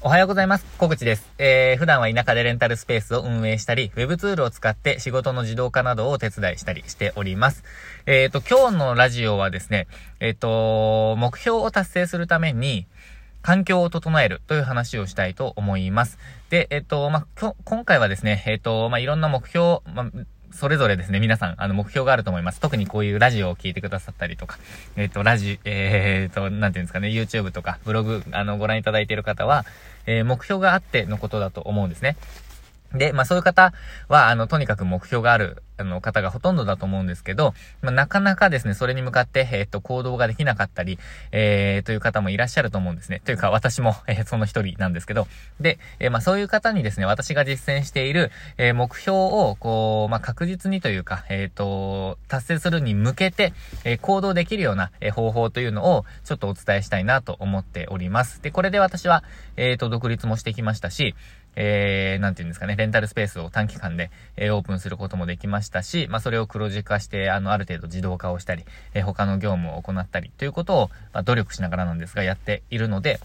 おはようございます。小口です。えー、普段は田舎でレンタルスペースを運営したり、ウェブツールを使って仕事の自動化などをお手伝いしたりしております。えっ、ー、と、今日のラジオはですね、えっ、ー、と、目標を達成するために、環境を整えるという話をしたいと思います。で、えっ、と、まあ、今回はですね、えっ、と、まあ、いろんな目標、まあそれぞれですね、皆さん、あの、目標があると思います。特にこういうラジオを聞いてくださったりとか、えっ、ー、と、ラジ、えっ、ー、と、なんていうんですかね、YouTube とか、ブログ、あの、ご覧いただいている方は、えー、目標があってのことだと思うんですね。で、まあそういう方は、あの、とにかく目標がある、あの、方がほとんどだと思うんですけど、まあなかなかですね、それに向かって、えっ、と、行動ができなかったり、えー、という方もいらっしゃると思うんですね。というか、私も、えー、その一人なんですけど、で、えー、まあそういう方にですね、私が実践している、えー、目標を、こう、まあ確実にというか、えっ、と、達成するに向けて、えー、行動できるような、えー、方法というのを、ちょっとお伝えしたいなと思っております。で、これで私は、えっ、と、独立もしてきましたし、えー、なんていうんですかね、レンタルスペースを短期間で、えー、オープンすることもできましたし、まあ、それを黒字化して、あの、ある程度自動化をしたり、えー、他の業務を行ったりということを、まあ、努力しながらなんですが、やっているので、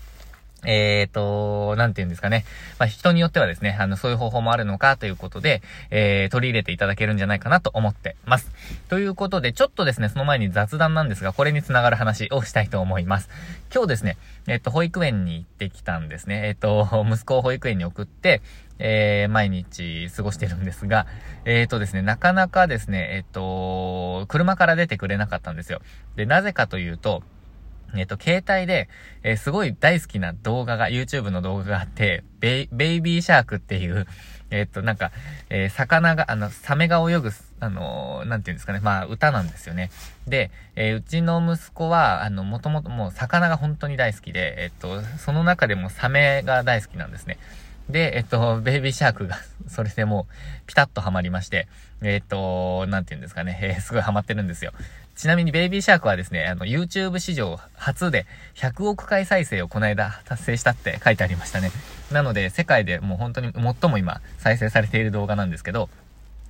えっ、ー、と、なんて言うんですかね。まあ、人によってはですね、あの、そういう方法もあるのかということで、えー、取り入れていただけるんじゃないかなと思ってます。ということで、ちょっとですね、その前に雑談なんですが、これにつながる話をしたいと思います。今日ですね、えっ、ー、と、保育園に行ってきたんですね。えっ、ー、と、息子を保育園に送って、えー、毎日過ごしてるんですが、えっ、ー、とですね、なかなかですね、えっ、ー、と、車から出てくれなかったんですよ。で、なぜかというと、えっ、と、携帯で、えー、すごい大好きな動画が、YouTube の動画があって、ベイベイビーシャークっていう、えっ、と、なんか、えー、魚が、あの、サメが泳ぐ、あのー、なんていうんですかね、まあ、歌なんですよね。で、えー、うちの息子は、あの、もともともう魚が本当に大好きで、えっと、その中でもサメが大好きなんですね。で、えっと、ベイビーシャークが それでもう、ピタッとハマりまして、えっと、なんて言うんですかね、えー、すごいハマってるんですよ。ちなみにベイビーシャークはですね、あの、YouTube 史上初で100億回再生をこの間達成したって書いてありましたね。なので、世界でもう本当に最も今再生されている動画なんですけど、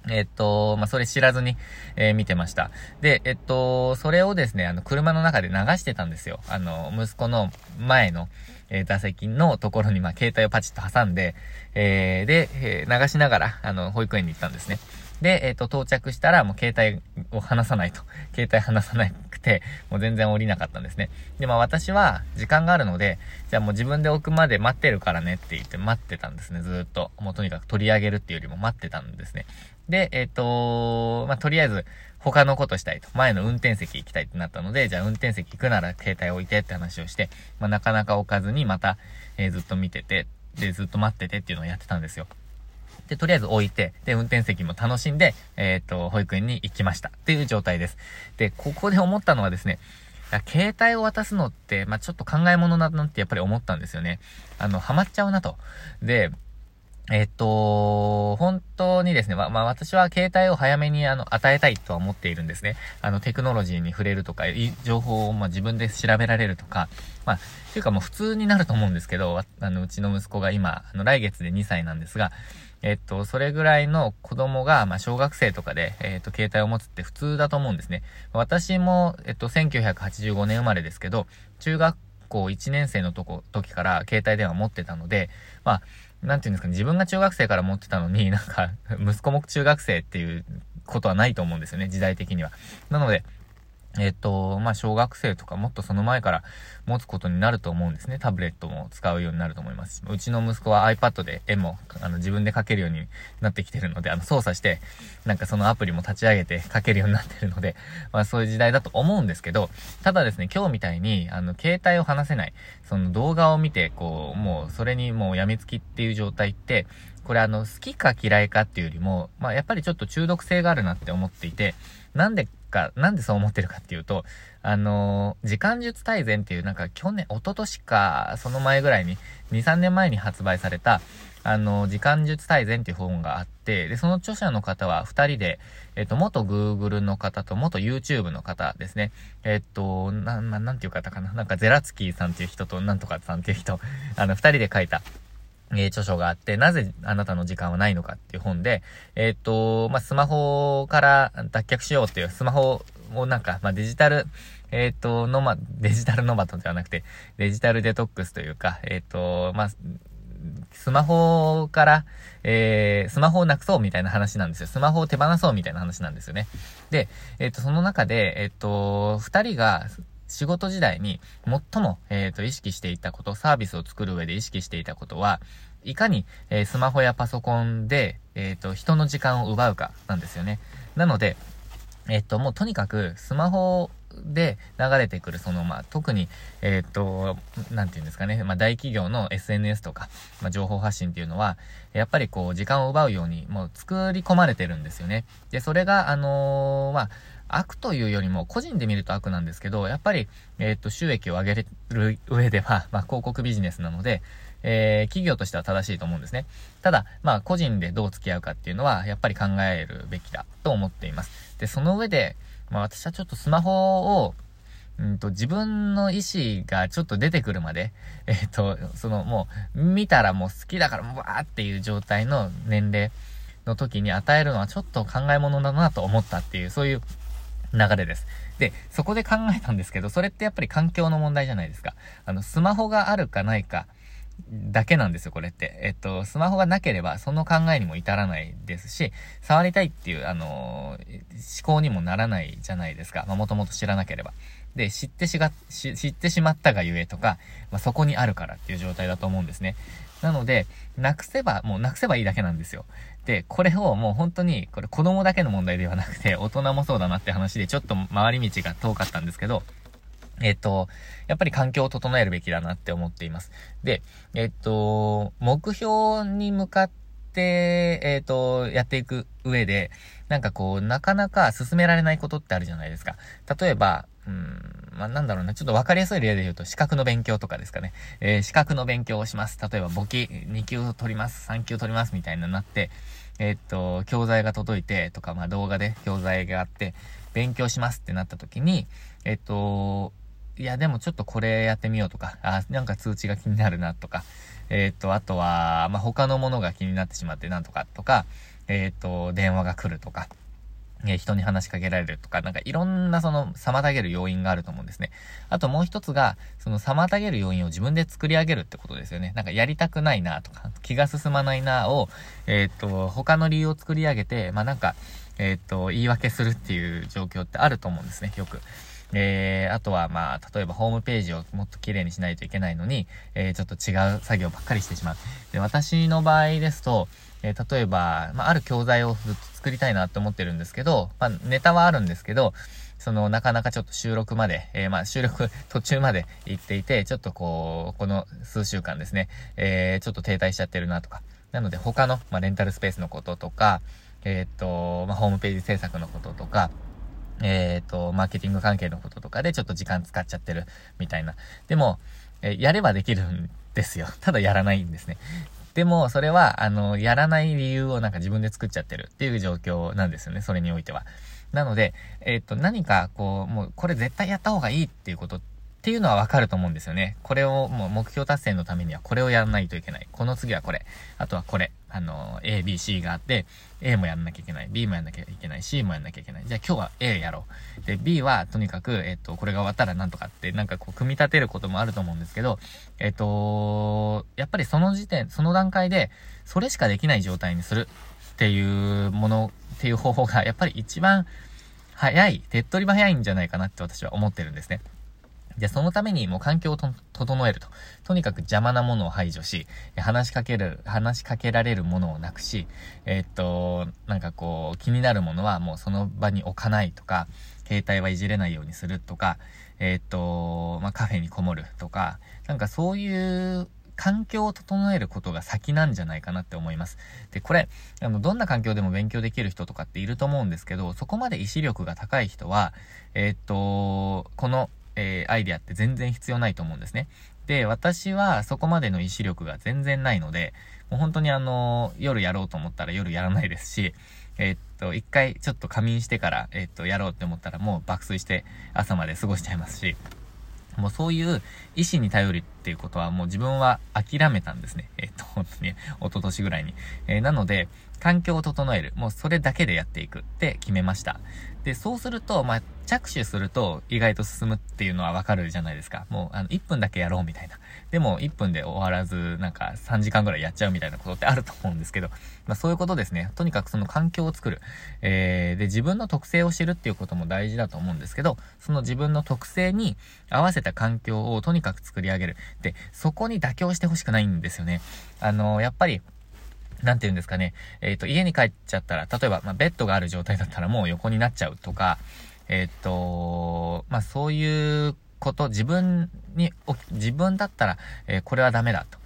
えっと、まあ、それ知らずに、えー、見てました。で、えっと、それをですね、あの、車の中で流してたんですよ。あの、息子の前の、えー、座席のところに、まあ、携帯をパチッと挟んで、えー、で、え、流しながら、あの、保育園に行ったんですね。で、えっ、と、到着したら、もう携帯を離さないと。携帯離さなくて、もう全然降りなかったんですね。で、まあ私は、時間があるので、じゃあもう自分で置くまで待ってるからねって言って待ってたんですね、ずっと。もうとにかく取り上げるっていうよりも待ってたんですね。で、えっ、と、まあとりあえず、他のことしたいと。前の運転席行きたいってなったので、じゃあ運転席行くなら携帯置いてって話をして、まあなかなか置かずにまた、えー、ずっと見てて、で、ずっと待っててっていうのをやってたんですよ。で、とりあえず置いて、で、運転席も楽しんで、えっ、と、保育園に行きました。っていう状態です。で、ここで思ったのはですね、携帯を渡すのって、まあ、ちょっと考え物だなってやっぱり思ったんですよね。あの、ハマっちゃうなと。で、えっと、本当にですね、ま、まあ、私は携帯を早めにあの、与えたいとは思っているんですね。あの、テクノロジーに触れるとか、情報をま、自分で調べられるとか、まあ、ていうかもう普通になると思うんですけど、あの、うちの息子が今、あの、来月で2歳なんですが、えっと、それぐらいの子供が、まあ、小学生とかで、えっと、携帯を持つって普通だと思うんですね。私も、えっと、1985年生まれですけど、中学校1年生のとこ、時から携帯電話持ってたので、まあ、なんていうんですかね、自分が中学生から持ってたのに、なんか、息子も中学生っていうことはないと思うんですよね、時代的には。なので、えっと、まあ、小学生とかもっとその前から持つことになると思うんですね。タブレットも使うようになると思います。うちの息子は iPad で絵も、あの、自分で描けるようになってきてるので、あの、操作して、なんかそのアプリも立ち上げて描けるようになってるので、まあ、そういう時代だと思うんですけど、ただですね、今日みたいに、あの、携帯を離せない、その動画を見て、こう、もう、それにもう病みつきっていう状態って、これあの、好きか嫌いかっていうよりも、まあ、やっぱりちょっと中毒性があるなって思っていて、なんでか、なんでそう思ってるかっていうと、あのー、時間術大全っていうなんか去年、一昨年か、その前ぐらいに、2、3年前に発売された、あのー、時間術大全っていう本があって、で、その著者の方は2人で、えっと、元 Google の方と元 YouTube の方ですね。えっと、な、ななんていう方かな。なんかゼラツキーさんっていう人と、なんとかさんっていう人、あの、2人で書いた、えー、著書があって、なぜあなたの時間はないのかっていう本で、えー、っと、まあ、スマホから脱却しようっていう、スマホをなんか、まあ、デジタル、えっ、と、ノマ、デジタルノマトではなくて、デジタルデトックスというか、えっ、と、まあ、スマホから、えー、スマホをなくそうみたいな話なんですよ。スマホを手放そうみたいな話なんですよね。で、えっ、ー、と、その中で、えっ、と、二人が、仕事時代に最も、えっ、と、意識していたこと、サービスを作る上で意識していたことは、いかに、えー、スマホやパソコンで、えっ、ー、と、人の時間を奪うかなんですよね。なので、えっ、と、もうとにかくスマホで流れてくる、その、まあ、特に、えっ、と、なんていうんですかね、まあ、大企業の SNS とか、まあ、情報発信っていうのは、やっぱりこう、時間を奪うように、もう作り込まれてるんですよね。で、それが、あのまあ、悪というよりも、個人で見ると悪なんですけど、やっぱり、えっ、と、収益を上げる上では、まあ、広告ビジネスなので、えー、企業としては正しいと思うんですね。ただ、まあ、個人でどう付き合うかっていうのは、やっぱり考えるべきだと思っています。で、その上で、まあ、私はちょっとスマホを、うんと、自分の意思がちょっと出てくるまで、えっ、ー、と、その、もう、見たらもう好きだから、もうわーっていう状態の年齢の時に与えるのはちょっと考え物だなと思ったっていう、そういう流れです。で、そこで考えたんですけど、それってやっぱり環境の問題じゃないですか。あの、スマホがあるかないか、だけなんですよ、これって。えっと、スマホがなければ、その考えにも至らないですし、触りたいっていう、あのー、思考にもならないじゃないですか。まあ、もともと知らなければ。で、知ってしが、知ってしまったがゆえとか、まあ、そこにあるからっていう状態だと思うんですね。なので、なくせば、もうなくせばいいだけなんですよ。で、これをもう本当に、これ子供だけの問題ではなくて、大人もそうだなって話で、ちょっと回り道が遠かったんですけど、えっと、やっぱり環境を整えるべきだなって思っています。で、えっと、目標に向かって、えっと、やっていく上で、なんかこう、なかなか進められないことってあるじゃないですか。例えば、うん、まあ、なんだろうな、ちょっとわかりやすい例で言うと、資格の勉強とかですかね。えー、資格の勉強をします。例えば、簿記2級取ります、3級取ります、みたいななって、えー、っと、教材が届いて、とか、まあ、動画で教材があって、勉強しますってなった時に、えっと、いや、でもちょっとこれやってみようとか、あ、なんか通知が気になるなとか、えっ、と、あとは、まあ、他のものが気になってしまってなんとかとか、えっ、と、電話が来るとか、え人に話しかけられるとか、なんかいろんなその妨げる要因があると思うんですね。あともう一つが、その妨げる要因を自分で作り上げるってことですよね。なんかやりたくないなとか、気が進まないなを、えっ、と、他の理由を作り上げて、まあ、なんか、えっ、と、言い訳するっていう状況ってあると思うんですね、よく。えー、あとは、まあ、例えばホームページをもっと綺麗にしないといけないのに、えー、ちょっと違う作業ばっかりしてしまう。で、私の場合ですと、えー、例えば、まあ、ある教材をずっと作りたいなって思ってるんですけど、まあ、ネタはあるんですけど、その、なかなかちょっと収録まで、えー、まあ、収録途中まで行っていて、ちょっとこう、この数週間ですね、えー、ちょっと停滞しちゃってるなとか。なので、他の、まあ、レンタルスペースのこととか、えっ、と、まあ、ホームページ制作のこととか、えっ、ー、と、マーケティング関係のこととかでちょっと時間使っちゃってるみたいな。でも、えやればできるんですよ。ただやらないんですね。でも、それは、あの、やらない理由をなんか自分で作っちゃってるっていう状況なんですよね。それにおいては。なので、えっ、ー、と、何か、こう、もう、これ絶対やった方がいいっていうことっていうのはわかると思うんですよね。これを、もう目標達成のためにはこれをやらないといけない。この次はこれ。あとはこれ。あの、A、B、C があって、A もやんなきゃいけない、B もやんなきゃいけない、C もやんなきゃいけない。じゃあ今日は A やろう。で、B はとにかく、えっと、これが終わったらなんとかって、なんかこう、組み立てることもあると思うんですけど、えっと、やっぱりその時点、その段階で、それしかできない状態にするっていうもの、っていう方法が、やっぱり一番早い、手っ取り早いんじゃないかなって私は思ってるんですね。で、そのためにもう環境を整えると。とにかく邪魔なものを排除し、話しかける、話しかけられるものをなくし、えー、っと、なんかこう、気になるものはもうその場に置かないとか、携帯はいじれないようにするとか、えー、っと、まあ、カフェにこもるとか、なんかそういう環境を整えることが先なんじゃないかなって思います。で、これ、あの、どんな環境でも勉強できる人とかっていると思うんですけど、そこまで意志力が高い人は、えー、っと、このえー、アイデアって全然必要ないと思うんですね。で、私はそこまでの意志力が全然ないので、もう本当にあの、夜やろうと思ったら夜やらないですし、えー、っと、一回ちょっと仮眠してから、えー、っと、やろうって思ったらもう爆睡して朝まで過ごしちゃいますし、もうそういう意志に頼る、っていうことはもう自分は諦めたんですね。えっ、と、本当に、一昨年ぐらいに。えー、なので、環境を整える。もうそれだけでやっていくって決めました。で、そうすると、まあ、着手すると意外と進むっていうのはわかるじゃないですか。もう、あの、1分だけやろうみたいな。でも、1分で終わらず、なんか3時間ぐらいやっちゃうみたいなことってあると思うんですけど、まあ、そういうことですね。とにかくその環境を作る。えー、で、自分の特性を知るっていうことも大事だと思うんですけど、その自分の特性に合わせた環境をとにかく作り上げる。で、そこに妥協してほしくないんですよね。あの、やっぱり、なんて言うんですかね。えっ、ー、と、家に帰っちゃったら、例えば、まあ、ベッドがある状態だったらもう横になっちゃうとか、えっ、ー、と、まあ、そういうこと、自分に、自分だったら、えー、これはダメだと。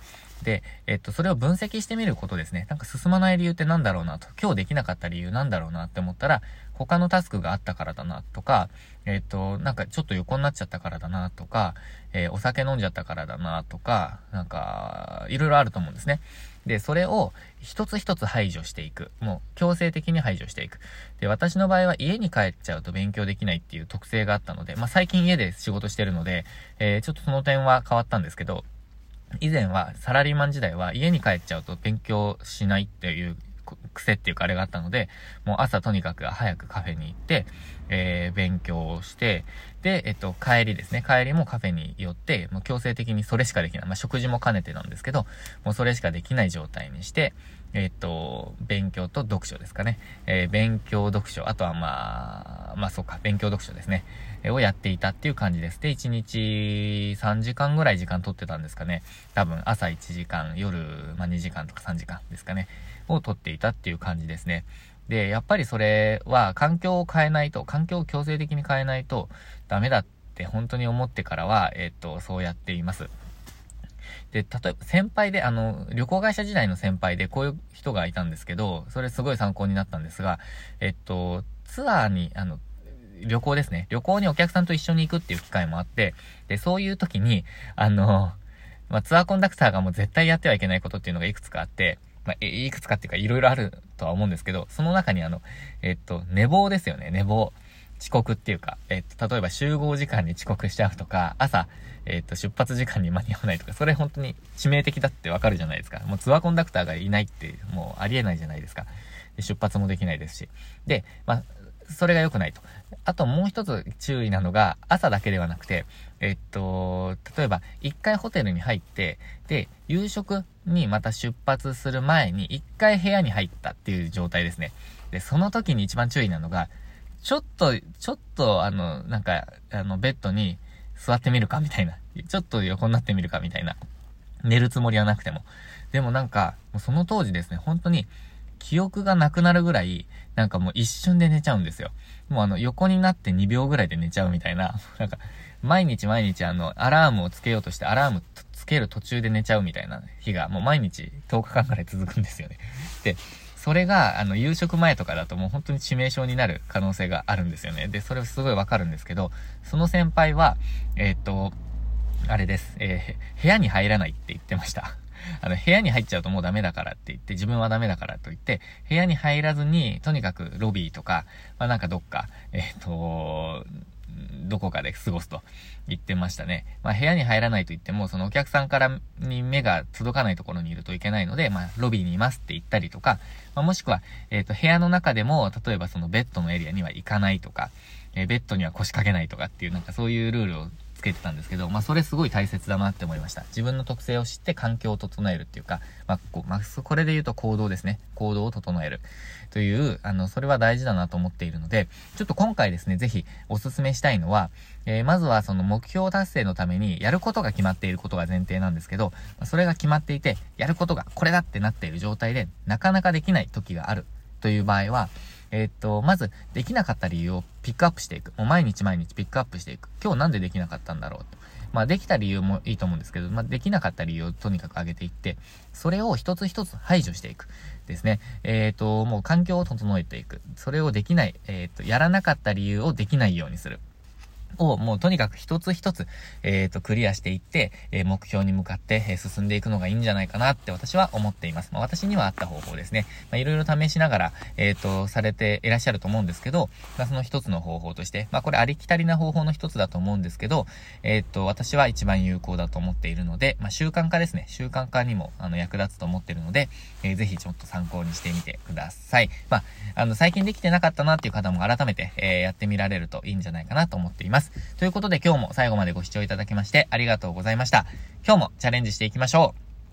で、えっと、それを分析してみることですね。なんか進まない理由って何だろうなと。今日できなかった理由なんだろうなって思ったら、他のタスクがあったからだなとか、えっと、なんかちょっと横になっちゃったからだなとか、えー、お酒飲んじゃったからだなとか、なんか、いろいろあると思うんですね。で、それを一つ一つ排除していく。もう強制的に排除していく。で、私の場合は家に帰っちゃうと勉強できないっていう特性があったので、まあ最近家で仕事してるので、えー、ちょっとその点は変わったんですけど、以前はサラリーマン時代は家に帰っちゃうと勉強しないっていう癖っていうかあれがあったので、もう朝とにかく早くカフェに行って、えー、勉強をして、で、えっと、帰りですね。帰りもカフェに寄って、もう強制的にそれしかできない。まあ、食事も兼ねてなんですけど、もうそれしかできない状態にして、えっと、勉強と読書ですかね。えー、勉強、読書、あとはまあ、まあそうか、勉強、読書ですね。えー、をやっていたっていう感じです。で、1日3時間ぐらい時間取ってたんですかね。多分朝1時間、夜、まあ2時間とか3時間ですかね。を取っていたっていう感じですね。で、やっぱりそれは環境を変えないと、環境を強制的に変えないとダメだって本当に思ってからは、えっと、そうやっています。で、例えば先輩で、あの、旅行会社時代の先輩でこういう人がいたんですけど、それすごい参考になったんですが、えっと、ツアーに、あの、旅行ですね。旅行にお客さんと一緒に行くっていう機会もあって、で、そういう時に、あの、まあ、ツアーコンダクターがもう絶対やってはいけないことっていうのがいくつかあって、まあ、いくつかっていうかいろいろあるとは思うんですけど、その中にあの、えっと、寝坊ですよね、寝坊。遅刻っていうか、えっと、例えば集合時間に遅刻しちゃうとか、朝、えっと、出発時間に間に合わないとか、それ本当に致命的だってわかるじゃないですか。もうツアーコンダクターがいないって、もうありえないじゃないですか。で出発もできないですし。で、まあ、それが良くないと。あともう一つ注意なのが、朝だけではなくて、えっと、例えば、一回ホテルに入って、で、夕食にまた出発する前に、一回部屋に入ったっていう状態ですね。で、その時に一番注意なのが、ちょっと、ちょっと、あの、なんか、あの、ベッドに座ってみるかみたいな。ちょっと横になってみるかみたいな。寝るつもりはなくても。でもなんか、もうその当時ですね、本当に、記憶がなくなるぐらい、なんかもう一瞬で寝ちゃうんですよ。もうあの、横になって2秒ぐらいで寝ちゃうみたいな。なんか、毎日毎日あの、アラームをつけようとして、アラームつける途中で寝ちゃうみたいな日が、もう毎日10日間ぐらい続くんですよね。で、それが、あの、夕食前とかだともう本当に致命傷になる可能性があるんですよね。で、それすごいわかるんですけど、その先輩は、えー、っと、あれです。えー、部屋に入らないって言ってました。あの、部屋に入っちゃうともうダメだからって言って、自分はダメだからと言って、部屋に入らずに、とにかくロビーとか、まあなんかどっか、えっ、と、どこかで過ごすと言ってましたね。まあ部屋に入らないと言っても、そのお客さんからに目が届かないところにいるといけないので、まあロビーにいますって言ったりとか、まあ、もしくは、えっ、ー、と部屋の中でも、例えばそのベッドのエリアには行かないとか、えー、ベッドには腰掛けないとかっていうなんかそういうルールをつけてたんですけど、まあ、それすごい大切だなって思いました。自分の特性を知って環境を整えるっていうか、まあ、こ、まあ、これで言うと行動ですね。行動を整える。という、あの、それは大事だなと思っているので、ちょっと今回ですね、ぜひお勧めしたいのは、えー、まずはその目標達成のためにやることが決まっていることが前提なんですけど、それが決まっていて、やることがこれだってなっている状態で、なかなかできない時があるという場合は、えー、っと、まず、できなかった理由をピックアップしていく。もう毎日毎日ピックアップしていく。今日なんでできなかったんだろうと。まあ、できた理由もいいと思うんですけど、まあ、できなかった理由をとにかく上げていって、それを一つ一つ排除していく。ですね。えっ、ー、と、もう環境を整えていく。それをできない、えっ、ー、と、やらなかった理由をできないようにする。をもうとにかく一つ一つ、えっ、ー、と、クリアしていって、えー、目標に向かって、えー、進んでいくのがいいんじゃないかなって私は思っています。まあ、私にはあった方法ですね。まあ、いろいろ試しながら、えっ、と、されていらっしゃると思うんですけど、まあ、その一つの方法として、まあ、これありきたりな方法の一つだと思うんですけど、えっ、と、私は一番有効だと思っているので、まあ、習慣化ですね。習慣化にも、あの、役立つと思っているので、えー、ぜひちょっと参考にしてみてください。まあ、あの、最近できてなかったなっていう方も改めて、えやってみられるといいんじゃないかなと思っていますます。ということで、今日も最後までご視聴いただきましてありがとうございました。今日もチャレンジしていきましょう。